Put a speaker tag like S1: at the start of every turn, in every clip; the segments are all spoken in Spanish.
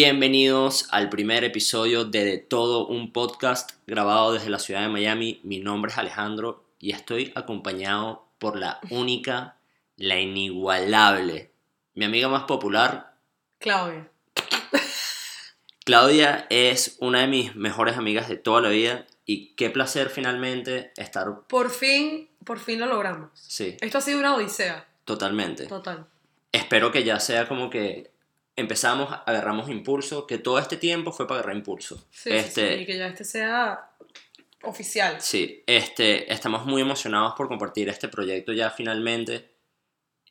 S1: Bienvenidos al primer episodio de De Todo un Podcast grabado desde la ciudad de Miami. Mi nombre es Alejandro y estoy acompañado por la única, la inigualable, mi amiga más popular,
S2: Claudia.
S1: Claudia es una de mis mejores amigas de toda la vida y qué placer finalmente estar,
S2: Por fin, por fin lo logramos.
S1: sí,
S2: Esto ha sido una odisea.
S1: totalmente.
S2: Total.
S1: Espero que ya sea como que empezamos, agarramos impulso, que todo este tiempo fue para agarrar impulso.
S2: Sí, sí,
S1: este,
S2: sí, Y que ya este sea oficial.
S1: Sí, este, estamos muy emocionados por compartir este proyecto ya finalmente.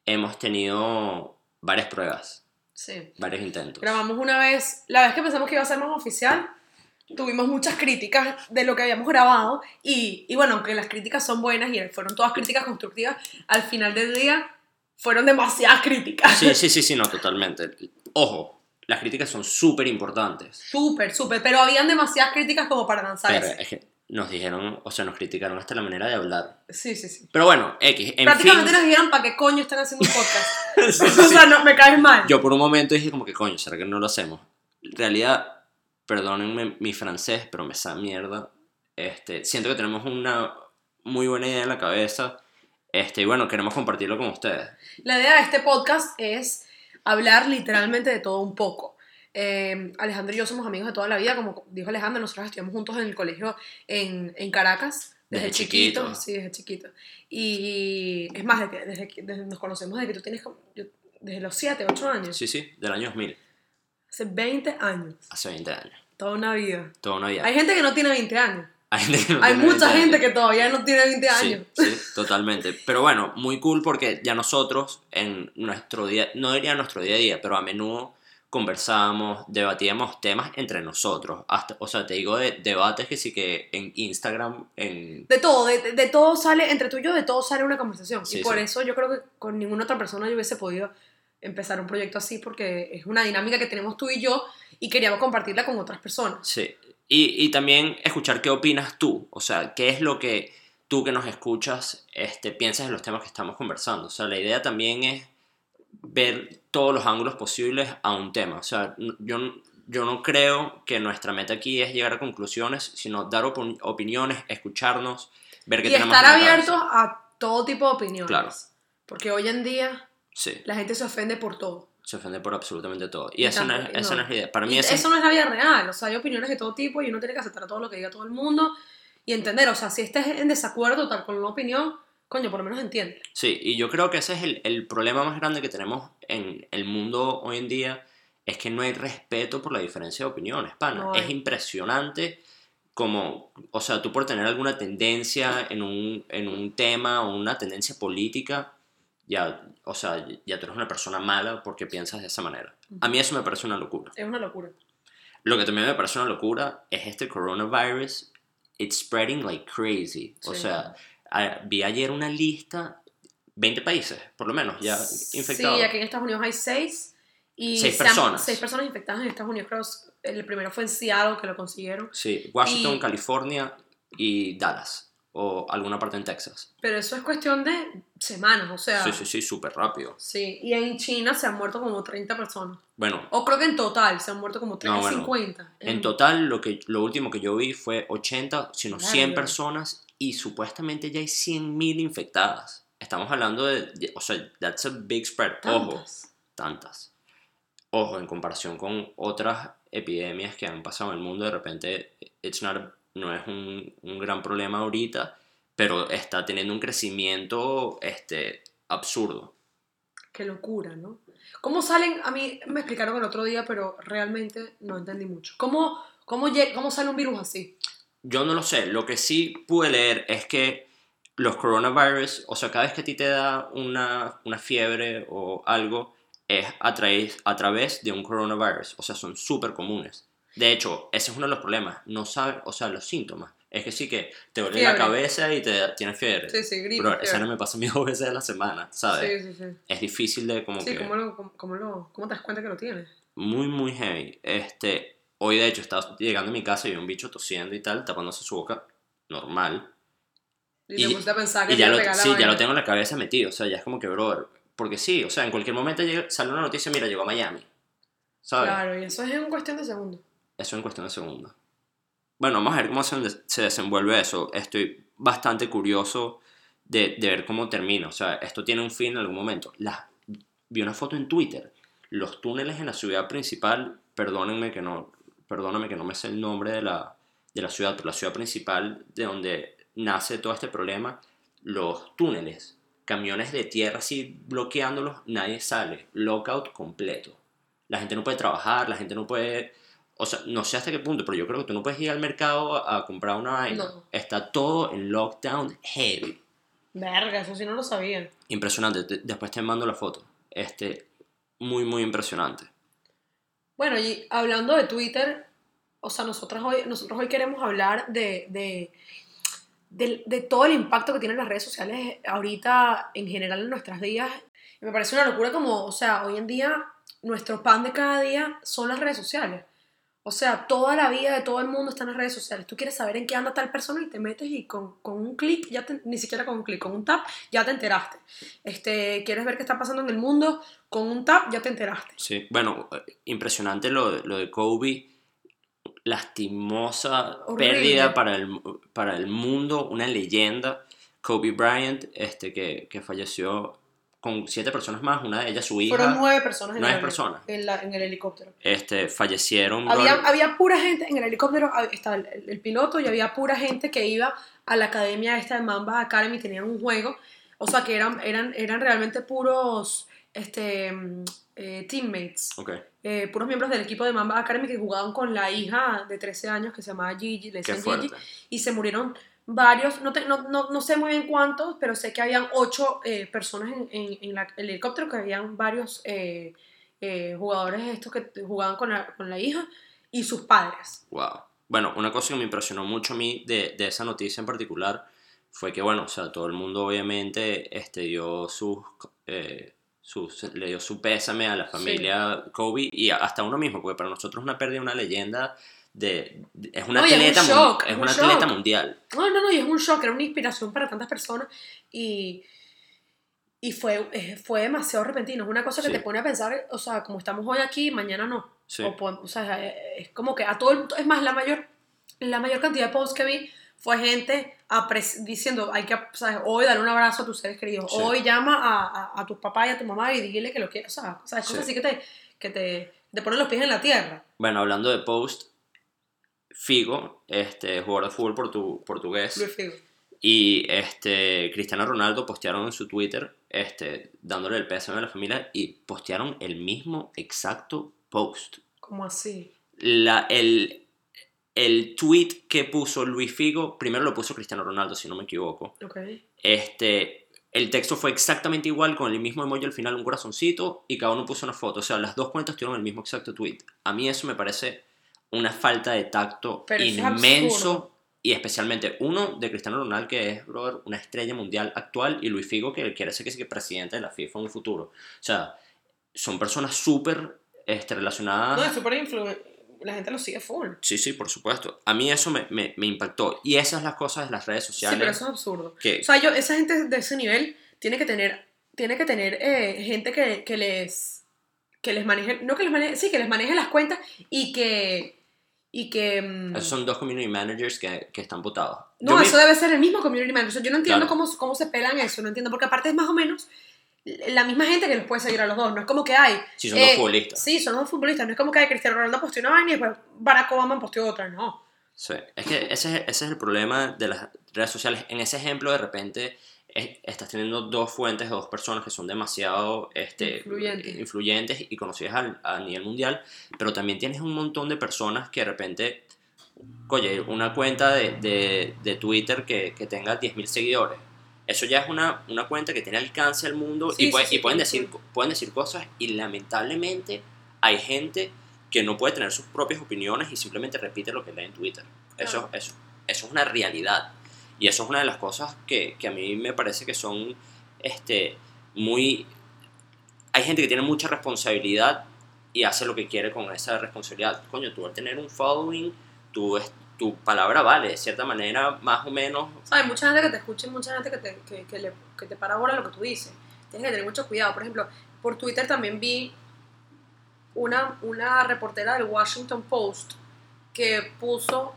S1: Hemos tenido varias pruebas,
S2: Sí.
S1: varios intentos.
S2: Grabamos una vez, la vez que pensamos que iba a ser más oficial, tuvimos muchas críticas de lo que habíamos grabado y, y bueno, aunque las críticas son buenas y fueron todas críticas constructivas, al final del día fueron demasiadas críticas.
S1: Sí, sí, sí, sí, no, totalmente. Ojo, las críticas son súper importantes.
S2: Súper, súper, pero habían demasiadas críticas como para lanzar
S1: Pero
S2: ese.
S1: es que nos dijeron, o sea, nos criticaron hasta la manera de hablar.
S2: Sí, sí, sí.
S1: Pero bueno, X, en
S2: Prácticamente
S1: fin.
S2: nos dijeron para qué coño están haciendo un podcast.
S1: Sí, sí,
S2: o
S1: sí.
S2: sea, no, me caes mal.
S1: Yo por un momento dije como que coño, ¿será que no lo hacemos? En realidad, perdónenme mi francés, pero me sa mierda. Este, siento que tenemos una muy buena idea en la cabeza. Este, y bueno, queremos compartirlo con ustedes.
S2: La idea de este podcast es hablar literalmente de todo un poco. Eh, Alejandro y yo somos amigos de toda la vida, como dijo Alejandro, nosotros estudiamos juntos en el colegio en, en Caracas, desde,
S1: Desde
S2: chiquito,
S1: chiquito.
S2: sí, desde chiquito. Y es más, desde desde desde nos conocemos desde que tú tienes como, yo- desde los 7, 8 años,
S1: Sí, sí, del año 2000,
S2: hace 20 años,
S1: hace 20 años.
S2: toda una vida.
S1: Toda una vida.
S2: Hay gente que no tiene 20 años,
S1: Hay, gente que no
S2: hay
S1: tiene
S2: mucha
S1: 20
S2: gente
S1: años.
S2: que todavía no tiene 20 años.
S1: Sí, sí, totalmente. Pero bueno, muy cool porque ya nosotros en nuestro día, no diría nuestro día a día, pero a menudo conversábamos, debatíamos temas entre nosotros. Hasta, o sea, te digo de debates que sí que en Instagram, en...
S2: De todo, de, de- de todo sale, entre tú y yo, de todo sale una conversación.
S1: Sí,
S2: y por
S1: sí.
S2: eso yo creo que con ninguna otra persona yo hubiese podido empezar un proyecto así, porque es una dinámica que tenemos tú y yo y queríamos compartirla con otras personas.
S1: Sí. Y, y también escuchar qué opinas tú. O sea, qué es lo que tú que nos escuchas este, piensas de los temas que estamos conversando. O sea, la idea también es ver todos los ángulos posibles a un tema. O sea, yo, yo no creo que nuestra meta aquí es llegar a conclusiones, sino dar opin- opiniones, escucharnos, ver qué
S2: Y
S1: tenemos
S2: estar
S1: en la
S2: abiertos a todo tipo de opiniones.
S1: Claro.
S2: Porque hoy en día
S1: Sí,
S2: la gente se ofende por todo.
S1: Se ofende por absolutamente todo. Y
S2: Y
S1: esa no, es, esa
S2: no.
S1: no es la idea. Para mí
S2: Y
S1: esa
S2: eso no es la vida real. O sea, hay opiniones de todo tipo y uno tiene que aceptar todo lo que diga todo el mundo y entender. O sea, si estés en desacuerdo tal con una opinión, coño, por lo menos entiende.
S1: Sí, y yo creo que ese es el, el problema más grande que tenemos en el mundo hoy en día, es que no hay respeto por la diferencia de opiniones, pana.
S2: No
S1: es impresionante como, o sea, tú por tener alguna tendencia en un, en un tema o una tendencia política, ya, o sea, ya tú eres una persona mala porque piensas de esa manera. A mí eso me parece una locura.
S2: Es una locura.
S1: Lo que también me parece una locura es este coronavirus. It's spreading like crazy. O
S2: Sí.
S1: sea, a- vi ayer una lista, 20 países, por lo menos, ya infectados.
S2: Sí, aquí en Estados Unidos hay seis. Y
S1: Seis
S2: han-
S1: personas.
S2: seis personas infectadas en Estados Unidos. Creo el primero fue en Seattle, que lo consiguieron.
S1: Sí, Washington,
S2: Y-
S1: California y Dallas. O alguna parte en Texas.
S2: Pero eso es cuestión de semanas, o sea.
S1: Sí, sí, sí, súper rápido.
S2: Sí, y en China se han muerto como 30 personas.
S1: Bueno,
S2: O creo que en total se han muerto como 30,
S1: No, bueno,
S2: 50.
S1: en total lo, que, lo último que yo vi fue 80, sino 100
S2: Verga.
S1: personas y supuestamente ya hay 100.000 infectadas. Estamos hablando de, de- o sea, that's a big spread. Ojo,
S2: Tantas.
S1: tantas. Ojo, en comparación con otras epidemias que han pasado en el mundo, de repente it's not a- no es un, un gran problema ahorita, pero está teniendo un crecimiento este, absurdo.
S2: Qué locura, ¿no? ¿Cómo salen? A mí me explicaron el otro día, pero realmente no entendí mucho. ¿Cómo, cómo, cómo sale un virus así?
S1: Yo no lo sé, lo que sí pude leer es que los coronavirus, o sea, cada vez que a ti te da una, una fiebre o algo, es a, través- a través de un coronavirus, o sea, son súper comunes. De hecho, ese es uno de los problemas, no sabes, o sea, los síntomas. Es que sí que te duele la cabeza y te tienes fiebre.
S2: Sí, sí, gripe.
S1: Bro, esa no me pasa a mí dos veces a la semana, ¿sabes?
S2: Sí, sí, sí.
S1: Es difícil de como
S2: Sí,
S1: que...
S2: ¿cómo, lo, cómo, cómo lo, ¿cómo te das cuenta que lo tienes?
S1: Muy, muy heavy. Este, hoy de hecho estaba llegando a mi casa y vi un bicho tosiendo y tal, tapándose su boca, normal.
S2: Y,
S1: Y-
S2: te pusiste a pensar que
S1: Y ya lo, sí, ya lo tengo en la cabeza metido, o sea, ya es como que, brother, porque sí, o sea, en cualquier momento llega- sale una noticia, mira, llegó a Miami. ¿sabes?
S2: Claro, y eso es en cuestión de segundos.
S1: Eso en cuestión de segundos. Bueno, vamos a ver cómo se, se desenvuelve eso. Estoy bastante curioso de, de ver cómo termina. O sea, esto tiene un fin en algún momento. La, vi una foto en Twitter. Los túneles en la ciudad principal, perdónenme que no, perdóname que no me sé el nombre de la, de la ciudad, pero la ciudad principal de donde nace todo este problema, los túneles, camiones de tierra así bloqueándolos, nadie sale, lockout completo. La gente no puede trabajar, la gente no puede, o sea, no sé hasta qué punto, pero yo creo que tú no puedes ir al mercado a, a comprar una vaina.
S2: No.
S1: Está todo en lockdown heavy.
S2: Verga, eso sí no lo sabía.
S1: Impresionante, te- después te mando la foto. Este, muy, muy impresionante.
S2: Bueno, y hablando de Twitter, o sea, nosotros hoy, nosotros hoy queremos hablar de, de, de, de todo el impacto que tienen las redes sociales ahorita en general en nuestras vidas. Y me parece una locura como, o sea, hoy en día nuestro pan de cada día son las redes sociales. O sea, toda la vida de todo el mundo está en las redes sociales. Tú quieres saber en qué anda tal persona y te metes y con, con un clic, ya te- ni siquiera con un clic, con un tap, ya te enteraste. Este, quieres ver qué está pasando en el mundo, con un tap, ya te enteraste.
S1: Sí, bueno, eh, impresionante lo, de- lo de Kobe. Lastimosa
S2: Horrible.
S1: pérdida para el, para el mundo, una leyenda. Kobe Bryant, este, que, que falleció con siete personas más, una de ellas su hija.
S2: Fueron nueve personas en,
S1: Nueve
S2: el,
S1: personas.
S2: En, la- en el helicóptero.
S1: Este, fallecieron.
S2: Había,
S1: brother.
S2: había pura gente en el helicóptero, hab- estaba el, el- piloto y había pura gente que iba a la academia esta de Mamba Academy, tenían un juego, o sea que eran, eran, eran realmente puros este, mm, eh, teammates,
S1: Ok,
S2: eh, puros miembros del equipo de Mamba Academy que jugaban con la hija de 13 años que se llamaba Gigi, le decían Gigi, y se murieron varios, no, te- no, no, no sé muy bien cuántos, pero sé que habían ocho eh, personas en, en- en la- el helicóptero, que habían varios eh, eh, jugadores estos que jugaban con la, con la hija y sus padres.
S1: Wow. Bueno, una cosa que me impresionó mucho a mí de, de esa noticia en particular fue que, bueno, o sea, todo el mundo obviamente este, dio sus, sus- le dio su pésame a la familia Kobe y hasta uno mismo, porque para nosotros una pérdida, una leyenda de, de- es una
S2: No, y es un
S1: atleta,
S2: shock,
S1: es
S2: es
S1: una
S2: un
S1: atleta
S2: shock.
S1: mundial.
S2: No, no, no, y es un shock, era una inspiración para tantas personas y, y fue, fue demasiado repentino. Es una cosa que
S1: Sí.
S2: te pone a pensar, o sea, como estamos hoy aquí, mañana no.
S1: Sí.
S2: O, o sea, es como que a todo el es más, la mayor, la mayor cantidad de posts que vi fue gente diciendo, hay que, ¿sabes? hoy dar un abrazo a tus seres queridos,
S1: Sí.
S2: hoy llama a, a, a tus papás y a tu mamá y dile que lo quieres, o sea, sea, cosas
S1: Sí.
S2: así que te, que te, te ponen los pies en la tierra.
S1: Bueno, hablando de post, Figo, este, jugador de fútbol portu- portugués,
S2: Luis Figo.
S1: y este, Cristiano Ronaldo postearon en su Twitter este, dándole el pésame a la familia y postearon el mismo exacto post.
S2: ¿Cómo así?
S1: La, el, el tweet que puso Luis Figo, primero lo puso Cristiano Ronaldo, si no me equivoco.
S2: Ok.
S1: Este, el texto fue exactamente igual, con el mismo emoji al final, un corazoncito, y cada uno puso una foto. O sea, las dos cuentas tuvieron el mismo exacto tweet. A mí eso me parece una falta de tacto
S2: Pero es
S1: inmenso.
S2: absurdo.
S1: Y especialmente uno de Cristiano Ronaldo, que es brother, una estrella mundial actual, y Luis Figo, que quiere ser que sea presidente de la FIFA en un futuro. O sea, son personas súper este, relacionadas.
S2: No, es súper influente. La gente lo sigue full.
S1: Sí, sí, por supuesto. A mí eso me, me, me impactó. Y esas son las cosas de las redes
S2: Sí,
S1: sociales.
S2: pero eso es absurdo.
S1: que,
S2: O sea, yo, esa gente de ese nivel tiene que tener, tiene que tener eh, gente que, que les que les maneje, no que les maneje, sí, que les maneje las cuentas y que y que mm,
S1: esos son dos community managers que, que están votados.
S2: no,
S1: Yo me-
S2: eso debe ser el mismo community manager. Yo no entiendo
S1: Claro.
S2: cómo, cómo se pelan eso, no entiendo, porque aparte es más o menos la misma gente que los puede seguir a los dos, no es como que hay
S1: Sí, son dos
S2: eh,
S1: futbolistas.
S2: Sí, son dos futbolistas, no es como que hay Cristiano Ronaldo posteó una vaina y después Barack Obama posteó otra, no.
S1: Sí, es que ese es, ese es el problema de las redes sociales. En ese ejemplo, de repente, es- estás teniendo dos fuentes, dos personas que son demasiado este,
S2: Influyentes.
S1: influyentes y conocidas al- a, nivel mundial, pero también tienes un montón de personas que de repente, oye, una cuenta de, de, de Twitter que, que tenga 10.000 seguidores. Eso ya es una, una cuenta que tiene alcance al mundo
S2: Sí,
S1: y, puede-
S2: sí,
S1: y pueden, decir, pueden decir cosas y lamentablemente hay gente que no puede tener sus propias opiniones y simplemente repite lo que lee en Twitter. Eso, eso, eso es una realidad. Y eso es una de las cosas que, que a mí me parece que son este, muy... Hay gente que tiene mucha responsabilidad y hace lo que quiere con esa responsabilidad. Coño, tú al tener un following, tú, tu palabra vale, de cierta manera, más o menos.
S2: Hay mucha gente que te escucha y mucha gente que te, que, que le, que te para ahora lo que tú dices. Tienes que tener mucho cuidado. Por ejemplo, por Twitter también vi una, una reportera del Washington Post que puso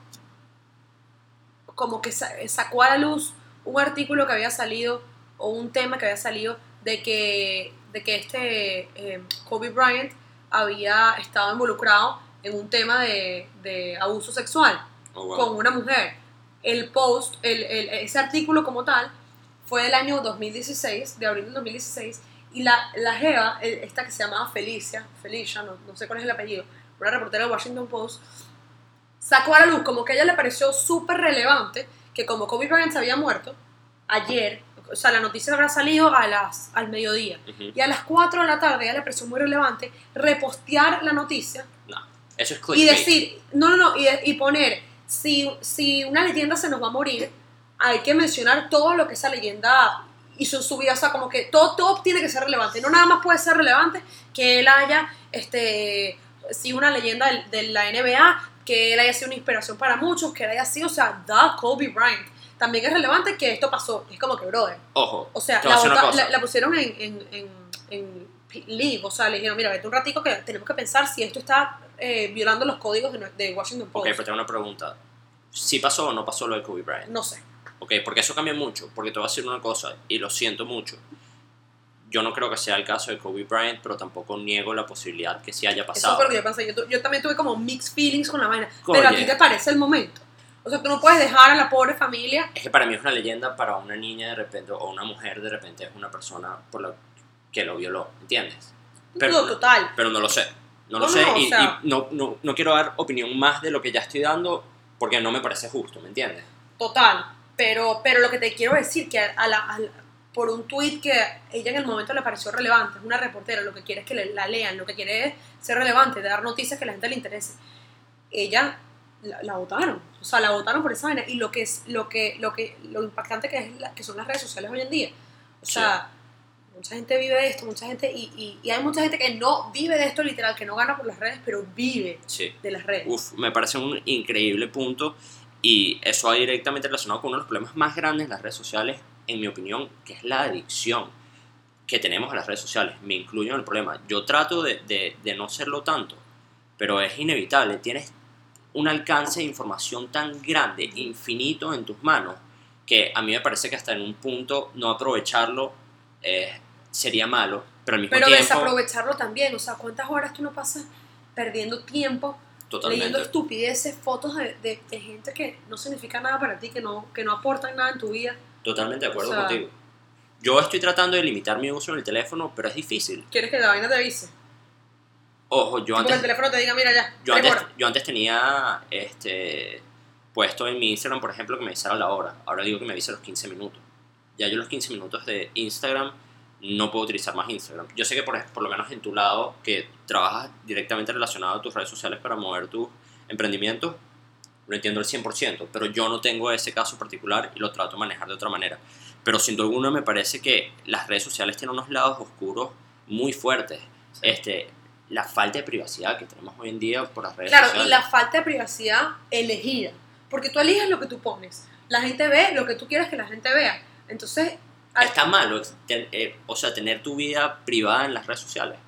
S2: como que sa- sacó a la luz un artículo que había salido o un tema que había salido de que, de que este eh, Kobe Bryant había estado involucrado en un tema de, de abuso sexual
S1: Oh, wow.
S2: con una mujer. El post, el, el- ese artículo como tal, fue del año 2016, de abril del 2016, y la, la Jeva, esta que se llamaba Felicia, Felicia, no, no sé cuál es el apellido, una reportera del Washington Post, sacó a la luz como que a ella le pareció súper relevante que como Kobe Bryant se había muerto ayer, o sea, la noticia habrá salido a las, al mediodía, y a las 4 de la tarde a ella le pareció muy relevante repostear la noticia
S1: No, eso es
S2: y
S1: clickbait.
S2: decir, no, no, no, y, y poner, si, si una leyenda se nos va a morir, hay que mencionar todo lo que esa leyenda hizo en su vida, o sea, como que todo, todo tiene que ser relevante, no nada más puede ser relevante que él haya, este, si una leyenda del- de, la NBA, que él haya sido una inspiración para muchos, que él haya sido, o sea, da Kobe Bryant. También es relevante que esto pasó, es como que, brother,
S1: Ojo,
S2: o sea, la,
S1: cosa.
S2: la- la pusieron en, en, en, en League, o sea, le dijeron, mira, vete un ratico que tenemos que pensar si esto está eh, violando los códigos de, de Washington
S1: Ok,
S2: Post.
S1: pero tengo una pregunta. ¿Sí pasó o no pasó lo de Kobe Bryant?
S2: No sé.
S1: Ok, porque eso cambia mucho. Porque te voy a decir una cosa, y lo siento mucho. Yo no creo que sea el caso de Kobe Bryant, pero tampoco niego la posibilidad que sí haya
S2: Eso
S1: pasado.
S2: fue lo que yo pensé. Yo, yo también tuve como mixed feelings con la vaina.
S1: Oye.
S2: Pero a ti te parece el momento. O sea, tú no puedes dejar a la pobre familia.
S1: Es que para mí es una leyenda, para una niña de repente, o una mujer de repente es una persona por la que lo violó, ¿entiendes? Pero-
S2: no, total.
S1: Pero no lo sé. No,
S2: No,
S1: lo sé
S2: no, o
S1: y,
S2: sea-
S1: y no, no, no quiero dar opinión más de lo que ya estoy dando porque no me parece justo, ¿me entiendes?
S2: Total. Pero, pero lo que te quiero decir que a la, a la- por un tweet que ella en el momento le pareció relevante, es una reportera, lo que quiere es que le- la lean, lo que quiere es ser relevante, dar noticias que a la gente le interese. Ella la, la votaron, o sea, la votaron por esa vaina y lo que es lo que lo que lo impactante que es la- que son las redes sociales hoy en día. O sea, mucha gente vive de esto, mucha gente y, y, y hay mucha gente que no vive de esto literal, que no gana por las redes, pero vive
S1: Sí.
S2: de las redes.
S1: Uf, me parece un increíble punto y eso va directamente relacionado con uno de los problemas más grandes de las redes sociales, en mi opinión, que es la adicción que tenemos a las redes sociales. Me incluyo en el problema. Yo trato de, de, de no serlo tanto, pero es inevitable. Tienes un alcance de información tan grande, infinito en tus manos, que a mí me parece que hasta en un punto no aprovecharlo eh, sería malo, pero al mismo
S2: Pero
S1: tiempo...
S2: desaprovecharlo también, o sea, ¿cuántas horas tú no pasas perdiendo tiempo
S1: Totalmente.
S2: leyendo estupideces, fotos de, de- de gente que no significa nada para ti, que no, que no aportan nada en tu vida?
S1: Totalmente de acuerdo
S2: O sea-
S1: contigo. Yo estoy tratando de limitar mi uso en el teléfono, pero es difícil.
S2: ¿Quieres que la vaina te avise?
S1: Ojo, yo
S2: Porque el
S1: antes,
S2: teléfono te diga, mira ya,
S1: yo antes, yo antes tenía este, puesto en mi Instagram, por ejemplo, que me avisara la hora. Ahora digo que me avise los 15 minutos. Ya yo los 15 minutos de Instagram no puedo utilizar más Instagram. Yo sé que por, por lo menos en tu lado, que trabajas directamente relacionado a tus redes sociales para mover tus emprendimientos, lo entiendo al 100%, pero yo no tengo ese caso particular y lo trato de manejar de otra manera. Pero sin duda alguna me parece que las redes sociales tienen unos lados oscuros muy fuertes. Este, la falta de privacidad que tenemos hoy en día por las redes
S2: Claro,
S1: sociales.
S2: y la falta de privacidad elegida. Porque tú eliges lo que tú pones. La gente ve lo que tú quieres que la gente vea. Entonces, al-
S1: Está malo, eh, o sea, tener tu vida privada en las redes sociales.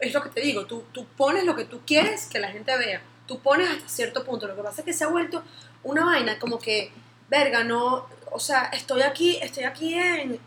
S2: es lo que te digo, tú, tú pones lo que tú quieres que la gente vea. Tú pones hasta cierto punto. Lo que pasa es que se ha vuelto una vaina como que, verga, no, o sea, estoy aquí, estoy aquí en,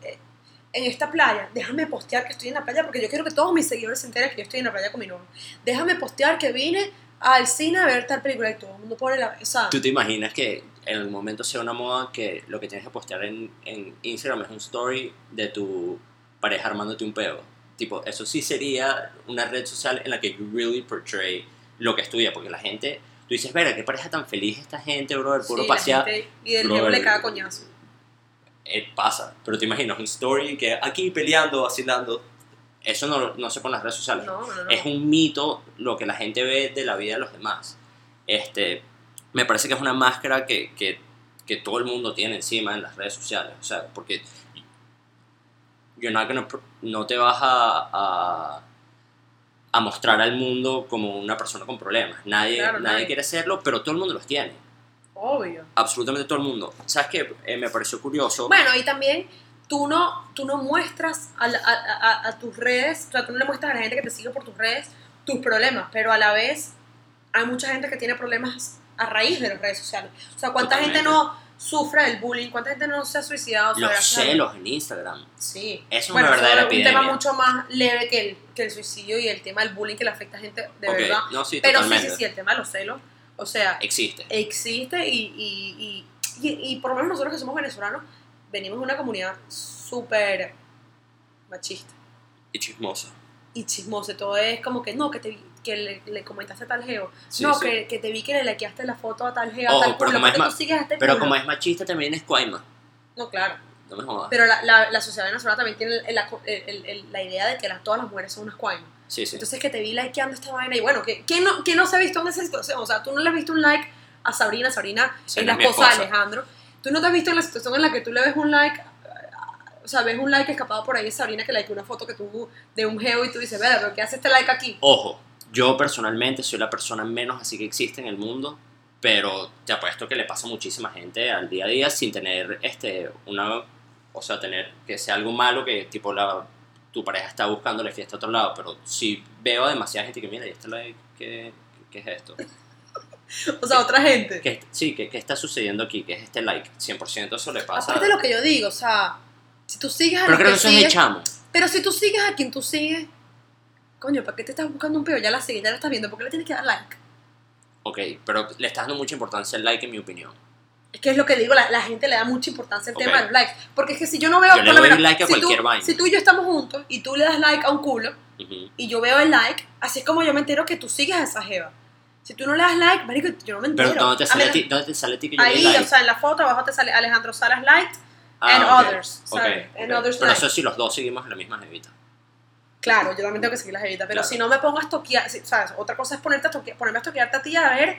S2: en esta playa. Déjame postear que estoy en la playa porque yo quiero que todos mis seguidores se enteren que yo estoy en la playa con mi novio. Déjame postear que vine al cine a ver tal película y todo el mundo pone la... O sea,
S1: ¿Tú te imaginas que en el momento sea una moda que lo que tienes que postear en, en Instagram es un story de tu pareja armándote un peo? Tipo, eso sí sería una red social en la que you really portray lo que estudia, porque la gente, tú dices, verga, qué pareja tan feliz esta gente, bro, el puro
S2: sí,
S1: pasear.
S2: y el
S1: Brother.
S2: Caga coñazo.
S1: Eh, pasa, pero te imaginas un story que aquí peleando, vacilando, eso no, no se pone en las redes sociales.
S2: No, no,
S1: es un mito lo que la gente ve de la vida de los demás. Este, me parece que es una máscara que, que, que todo el mundo tiene encima en las redes sociales. O sea, porque you're not gonna no te vas a, a, a mostrar al mundo como una persona con problemas. Nadie,
S2: Claro,
S1: nadie,
S2: nadie.
S1: quiere serlo, pero todo el mundo los tiene.
S2: Obvio.
S1: Absolutamente todo el mundo. ¿Sabes qué? Eh, me pareció curioso.
S2: Bueno, y también tú no, tú no muestras a, la- a- a- a tus redes, o sea, tú no le muestras a la gente que te sigue por tus redes tus problemas, pero a la vez hay mucha gente que tiene problemas a raíz de las redes sociales. O sea, ¿cuánta gente no sufre del bullying? ¿Cuánta gente no se ha suicidado?
S1: Los celos en Instagram.
S2: Sí.
S1: Es una
S2: bueno, eso
S1: verdadera
S2: es un
S1: epidemia.
S2: tema mucho más leve que el, que el suicidio y el tema del bullying que le afecta a gente de verdad.
S1: No, sí,
S2: Pero sí,
S1: totalmente.
S2: sí, sí, el tema de los celos. O sea,
S1: Existe.
S2: existe y, y, y, y, y por lo menos nosotros que somos venezolanos venimos de una comunidad súper machista
S1: Y chismosa.
S2: y chismosa. Todo es como que no, que, te, que le, le comentaste a tal geo.
S1: Sí,
S2: no,
S1: sí.
S2: Que, que te vi que le likeaste la foto a tal geo,
S1: Ojo,
S2: tal
S1: pero
S2: culo,
S1: como es ma-
S2: este
S1: Pero
S2: culo.
S1: como es machista, también es cuaima.
S2: No, claro.
S1: No me jodas.
S2: Pero la, la, la sociedad venezolana también tiene el- el- el- la idea de que las- todas las mujeres son unas cuaimas.
S1: Sí, sí.
S2: Entonces que te vi likeando esta vaina y bueno, que ¿quién no, quién no se ha visto en esa situación? O sea, tú no le has visto un like a Sabrina, Sabrina
S1: Sí,
S2: es la esposa de. Alejandro. Tú no te has visto en la situación en la que tú le ves un like, o sea, ves un like escapado por ahí de Sabrina que likeó una foto que tú de un geo y tú dices, vea, pero ¿qué hace este like aquí?
S1: Ojo, yo personalmente soy la persona menos así que existe en el mundo, pero te apuesto que le pasa a muchísima gente al día a día sin tener este una o sea, tener que sea algo malo que tipo la tu pareja está buscándole fiesta a otro lado, pero si veo a demasiada gente que mira, ¿y este like qué, qué es esto?
S2: O sea, otra gente.
S1: ¿Qué, sí, ¿qué, ¿qué está sucediendo aquí? ¿Qué es este like? 100% eso le pasa.
S2: Aparte de lo que yo digo, o sea, si tú sigues a
S1: pero creo que
S2: que
S1: eso es chamo.
S2: pero si tú sigues a quien tú sigues, coño, ¿para qué te estás buscando un peo? Ya la sigues, ya la estás viendo, ¿por qué le tienes que dar like?
S1: Ok, pero le estás dando mucha importancia al like en mi opinión.
S2: Es que es lo que digo, la, la gente le da mucha importancia al
S1: Ok.
S2: tema de los likes. Porque es que si yo no veo.
S1: Yo le doy
S2: menos,
S1: like a
S2: si tú-
S1: cualquier vaina.
S2: Si tú y yo estamos juntos y tú le das like a un culo
S1: Ujú.
S2: y yo veo el like, así es como yo me entero que tú sigues a esa jeva. Si tú no le das like, marico, yo no me entero.
S1: Pero ¿dónde te sale a ti, dónde te sale a ti que yo
S2: Ahí,
S1: like?
S2: o sea, en la foto abajo te sale Alejandro Salas and
S1: Ah, ok,
S2: others.
S1: ok,
S2: ¿sabes? And others
S1: Pero
S2: like.
S1: eso si los dos seguimos en la misma jevita.
S2: Claro, yo también tengo que seguir la jevita. Pero
S1: Claro.
S2: si no me pongo a toquear, ¿sabes? Otra cosa es ponerte a toquear, ponerme a toquearte a ti a ver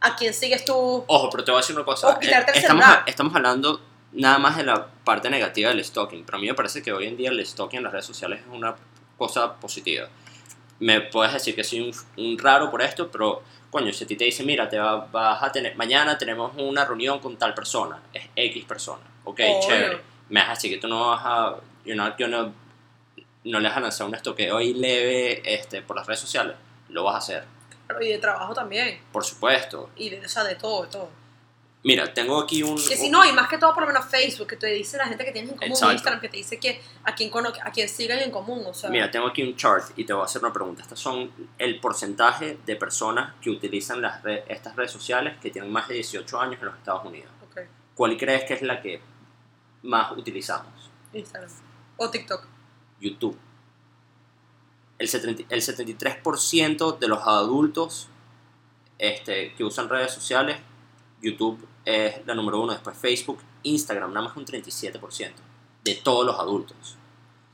S2: a quién sigues tú.
S1: Ojo, pero te voy a decir una cosa.
S2: O quitarte el
S1: Eh, estamos,
S2: celular.
S1: estamos hablando nada más de la parte negativa del stalking. Pero a mí me parece que hoy en día el stalking en las redes sociales es una cosa positiva. Me puedes decir que soy un, un raro por esto, pero coño, si a ti te dicen, mira, te va- vas a tener, mañana tenemos una reunión con tal persona, es X persona, ok,
S2: Obvio.
S1: chévere. Me vas a decir que tú no vas a, you're not gonna- no le vas a lanzar un estoqueo ahí leve este, por las redes sociales, lo vas a hacer,
S2: Claro, Y de trabajo también.
S1: por supuesto.
S2: Y de, o sea, de todo, de todo.
S1: Mira, tengo aquí un...
S2: Que si no, y más que todo, por lo menos Facebook, que te dice la gente que tienes en común,
S1: Exacto.
S2: Instagram, que te dice que a cono- a quien sigan en común, o sea,
S1: Mira, tengo aquí un chart y te voy a hacer una pregunta. Estas son el porcentaje de personas que utilizan las estas redes sociales que tienen más de 18 años en los Estados Unidos.
S2: ok,
S1: ¿Cuál crees que es la que más utilizamos?
S2: Instagram. O TikTok.
S1: YouTube. El, 70 el 73% de los adultos este, que usan redes sociales, YouTube es la número uno, después Facebook, Instagram, nada más un 37% de todos los adultos.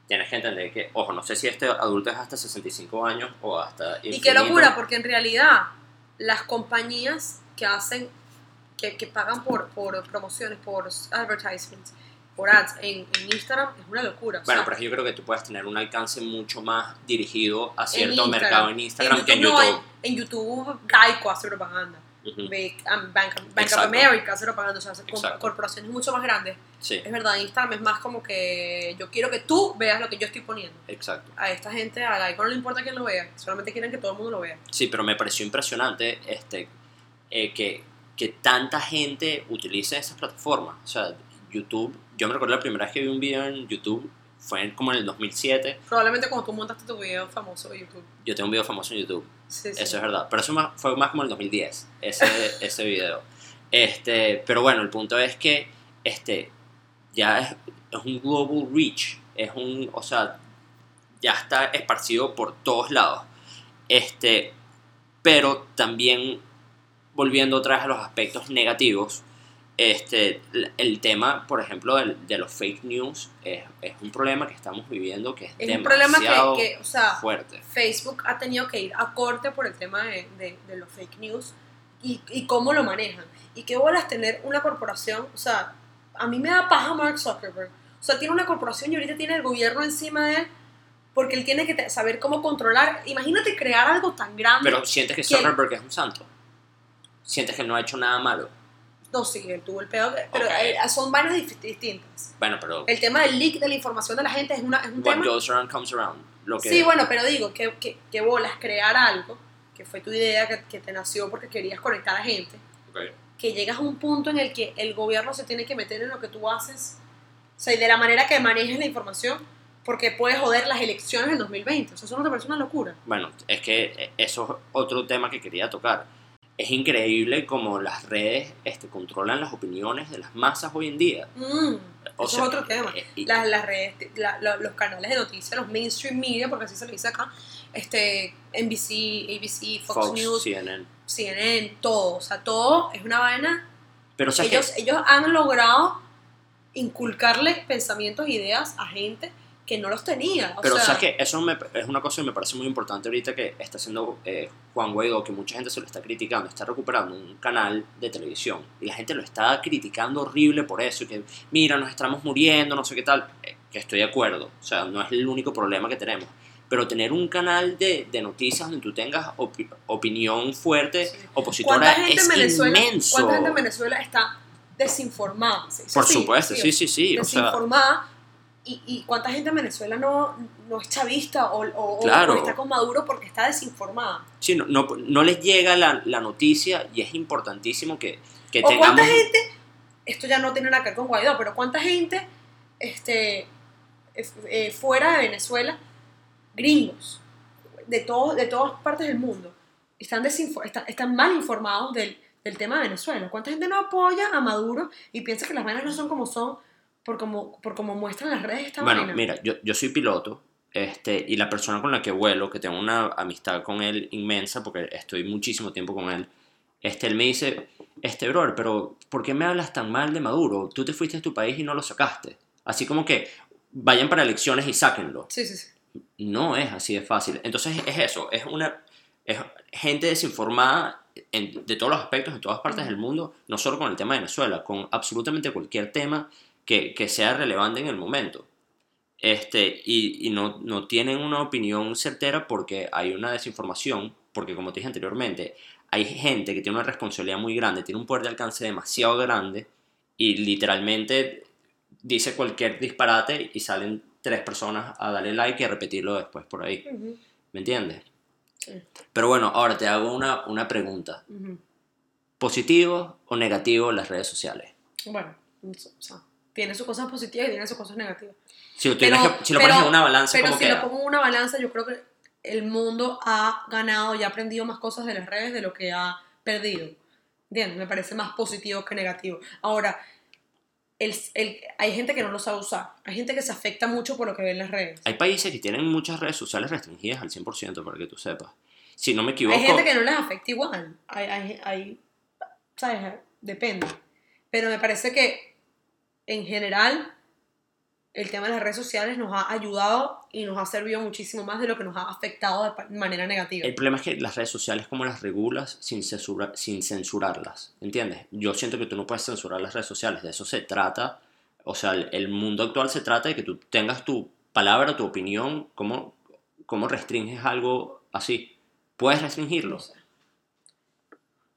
S1: Tienes que entender que, ojo, no sé si este adulto es hasta 65 años o hasta...
S2: Y qué
S1: infinito.
S2: locura, porque en realidad las compañías que hacen, que, que pagan por, por promociones, por advertisements, por ads en, en Instagram, es una locura. o
S1: Bueno,
S2: sea,
S1: pero yo creo que tú puedes tener un alcance mucho más dirigido a cierto mercado en Instagram que en YouTube.
S2: en, en YouTube Geico hace propaganda. Um, Bank, Bank of. America hace propaganda. O sea, hace corporaciones mucho más grandes.
S1: Sí,
S2: Es verdad, Instagram es más como que yo quiero que tú veas lo que yo estoy poniendo.
S1: exacto.
S2: A esta gente, a Geico no le importa quién lo vea. Solamente quieren que todo el mundo lo vea.
S1: Sí, pero me pareció impresionante este, eh, que, que tanta gente utilice esas plataformas. O sea, YouTube, yo me recuerdo la primera vez que vi un video en YouTube fue como en el 2007.
S2: Probablemente cuando tú montaste tu video famoso de YouTube.
S1: Yo tengo un video famoso en YouTube,
S2: Sí, sí.
S1: eso es verdad. Pero eso más- fue más como en el 2010, ese, ese video. Este, pero bueno, el punto es que este, ya es, es un global reach. Es un, o sea, ya está esparcido por todos lados. Este, pero también volviendo otra vez a los aspectos negativos, este, el- tema, por ejemplo, de, los fake news es, es un problema que estamos viviendo que es,
S2: Es un problema
S1: demasiado
S2: que, que, o sea,
S1: fuerte.
S2: Facebook ha tenido que ir a corte por el tema de, de- de los fake news y, y cómo lo manejan. Y qué bolas tener una corporación, o sea, a mí me da paja Mark Zuckerberg. O sea, tiene una corporación y ahorita tiene el gobierno encima de él porque él tiene que saber cómo controlar. Imagínate crear algo tan grande.
S1: Pero sientes que. Zuckerberg es un santo. Sientes que no ha hecho nada malo.
S2: No, sí, él tuvo el pedo, pero
S1: Ok.
S2: eh, son vainas distintas.
S1: Bueno, pero
S2: El tema del leak de la información de la gente es, una, es un
S1: what
S2: tema...
S1: goes around comes around. Lo que,
S2: Sí, bueno, pero digo, que, que, que bolas crear algo, que fue tu idea, que, que te nació porque querías conectar a gente,
S1: Ok.
S2: que llegas a un punto en el que el gobierno se tiene que meter en lo que tú haces, o sea, y de la manera que manejes la información, porque puedes joder las elecciones del 2020. O sea, eso no te parece una locura.
S1: Bueno, es que eso es otro tema que quería tocar. Es increíble cómo las redes este, controlan las opiniones de las masas hoy en día.
S2: Mm,
S1: O
S2: eso
S1: sea,
S2: es otro tema.
S1: eh, y-
S2: Las, las redes, la- la- los canales de noticias, los mainstream media, porque así se le dice acá, este, NBC, ABC, Fox,
S1: Fox,
S2: News,
S1: CNN.
S2: CNN, todo. O sea, todo es una vaina
S1: Pero o sea, que-
S2: ellos, ellos han logrado inculcarle pensamientos ideas a gente que no los tenía. O
S1: Pero
S2: sea,
S1: sabes que eso me- es una cosa que me parece muy importante ahorita que está haciendo eh, Juan Guaidó, que mucha gente se lo está criticando, está recuperando un canal de televisión y la gente lo está criticando horrible por eso, que mira, nos estamos muriendo, no sé qué tal, eh, que estoy de acuerdo, o sea, no es el único problema que tenemos, pero tener un canal de, de noticias donde tú tengas opi- opinión fuerte,
S2: Sí.
S1: opositora,
S2: ¿cuánta gente,
S1: es
S2: en Venezuela,
S1: inmenso.
S2: ¿cuánta gente en Venezuela está desinformada?
S1: Por
S2: así,
S1: supuesto, sí, sí, sí, o sea,
S2: Desinformada. Y, y cuánta gente en Venezuela no, no es chavista o, o- o-
S1: Claro.
S2: o está con Maduro porque está desinformada?
S1: sí, no, no, no les llega la, la noticia y es importantísimo que, que
S2: ¿O
S1: tengamos...
S2: cuánta gente, esto ya no tiene nada que ver con Guaidó, pero cuánta gente este, eh, fuera de Venezuela, gringos, de, todo, de todas partes del mundo, están, están, están mal informados del, del tema de Venezuela? ¿Cuánta gente no apoya a Maduro y piensa que las vainas no son como son por como, por como muestran las redes esta
S1: Bueno,
S2: vaina?
S1: mira, yo, yo soy piloto este, y la persona con la que vuelo, que tengo una amistad con él inmensa, porque estoy muchísimo tiempo con él, este, él me dice, este, brother, pero ¿por qué me hablas tan mal de Maduro? Tú te fuiste de tu país y no lo sacaste. Así como que vayan para elecciones y sáquenlo.
S2: Sí, sí, sí.
S1: No es así de fácil. Entonces es eso, es una es gente desinformada en- de todos los aspectos, de todas partes del mundo, no solo con el tema de Venezuela, con absolutamente cualquier tema que, que sea relevante en el momento. Este, y y no, no tienen una opinión certera porque hay una desinformación, porque como te dije anteriormente, hay gente que tiene una responsabilidad muy grande, tiene un poder de alcance demasiado grande y literalmente dice cualquier disparate y salen tres personas a darle like y a repetirlo después por ahí.
S2: Ujú,
S1: ¿Me entiendes?
S2: sí,
S1: Pero bueno, ahora te hago una, una pregunta.
S2: ujú.
S1: ¿Positivo o negativo las redes sociales?
S2: Bueno, o sea, tiene sus cosas positivas y tiene sus cosas negativas.
S1: Si lo,
S2: Pero-
S1: que- si lo
S2: pero-
S1: pones en una balanza,
S2: Pero
S1: ¿cómo
S2: si
S1: queda?
S2: lo pongo en una balanza, yo creo que el mundo ha ganado y ha aprendido más cosas de las redes de lo que ha perdido. ¿Entiendes? Me parece más positivo que negativo. Ahora, el, el- hay gente que no lo sabe usar. Hay gente que se afecta mucho por lo que ve en las redes.
S1: Hay países que tienen muchas redes sociales restringidas al 100%, para que tú sepas. Si no me equivoco,
S2: Hay gente que no les afecta igual. Hay, hay, hay- ¿sabes? Depende. Pero me parece que, en general, el tema de las redes sociales nos ha ayudado y nos ha servido muchísimo más de lo que nos ha afectado de manera negativa.
S1: el problema es que las redes sociales, como las regulas sin, censura- sin censurarlas? ¿Entiendes? Yo siento que tú no puedes censurar las redes sociales, de eso se trata. O sea, el, el mundo actual se trata de que tú tengas tu palabra, tu opinión. ¿Cómo, cómo restringes algo así? ¿Puedes restringirlo?
S2: No sé.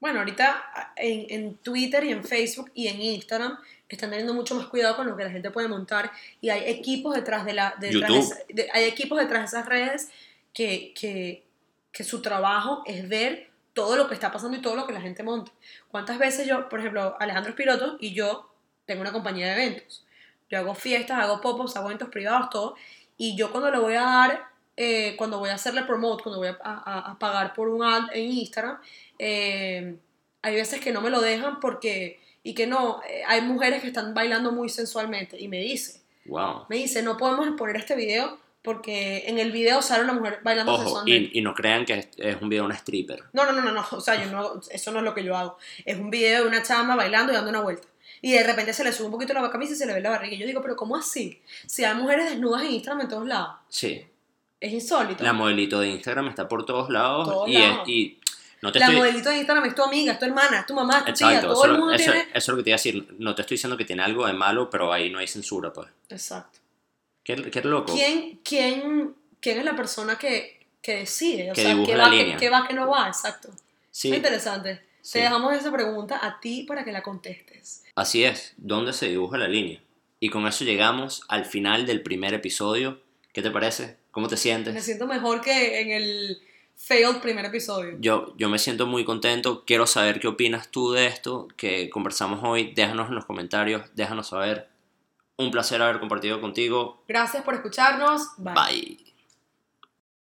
S2: Bueno, ahorita en, en Twitter y en Facebook y en Instagram están teniendo mucho más cuidado con lo que la gente puede montar y hay equipos detrás de la detrás de de- hay equipos detrás de esas redes que, que, que su trabajo es ver todo lo que está pasando y todo lo que la gente monta. ¿Cuántas veces yo, por ejemplo, Alejandro es piloto y yo tengo una compañía de eventos? Yo hago fiestas, hago pop-ups, hago eventos privados, todo. Y yo cuando le voy a dar, eh, cuando voy a hacerle promote, cuando voy a, a- a pagar por un ad en Instagram, eh, hay veces que no me lo dejan porque, y que no, eh, hay mujeres que están bailando muy sensualmente. Y me dice,
S1: Wow.
S2: me dice, no podemos poner este video porque en el video sale una mujer bailando
S1: Ojo,
S2: sensualmente.
S1: y, y no crean que es, es un video de una stripper.
S2: No, no, no, no, no, o sea, yo no, eso no es lo que yo hago. Es un video de una chama bailando y dando una vuelta. Y de repente se le sube un poquito la camisa y se le ve la barriga. Y yo digo, pero ¿cómo así? Si hay mujeres desnudas en Instagram en todos lados.
S1: Sí.
S2: Es insólito.
S1: La modelito de Instagram está por todos lados.
S2: Todos
S1: y,
S2: lados.
S1: Es, y no te
S2: la
S1: estoy...
S2: modelito de Instagram es tu amiga, es tu hermana, es tu mamá, es tu tía.
S1: Exacto,
S2: Todo
S1: eso,
S2: el mundo
S1: eso-
S2: tiene...
S1: eso es lo que te iba a decir. No te estoy diciendo que tiene algo de malo, pero ahí no hay censura, pues.
S2: Exacto.
S1: Qué, qué loco.
S2: ¿Quién, quién, quién es la persona que, que decide? O
S1: Que
S2: sea,
S1: dibuja
S2: ¿qué
S1: la
S2: va,
S1: línea.
S2: qué, qué va, qué no va? Exacto.
S1: Sí,
S2: Es interesante.
S1: Sí.
S2: Te dejamos esa pregunta a ti para que la contestes.
S1: Así es, ¿dónde se dibuja la línea? Y con eso llegamos al final del primer episodio. ¿Qué te parece? ¿Cómo te
S2: Me
S1: sientes?
S2: siento mejor que en el failed primer episodio.
S1: Yo, yo me siento muy contento. Quiero saber qué opinas tú de esto que conversamos hoy. Déjanos en los comentarios, déjanos saber. Un placer haber compartido contigo.
S2: Gracias por escucharnos.
S1: Bye.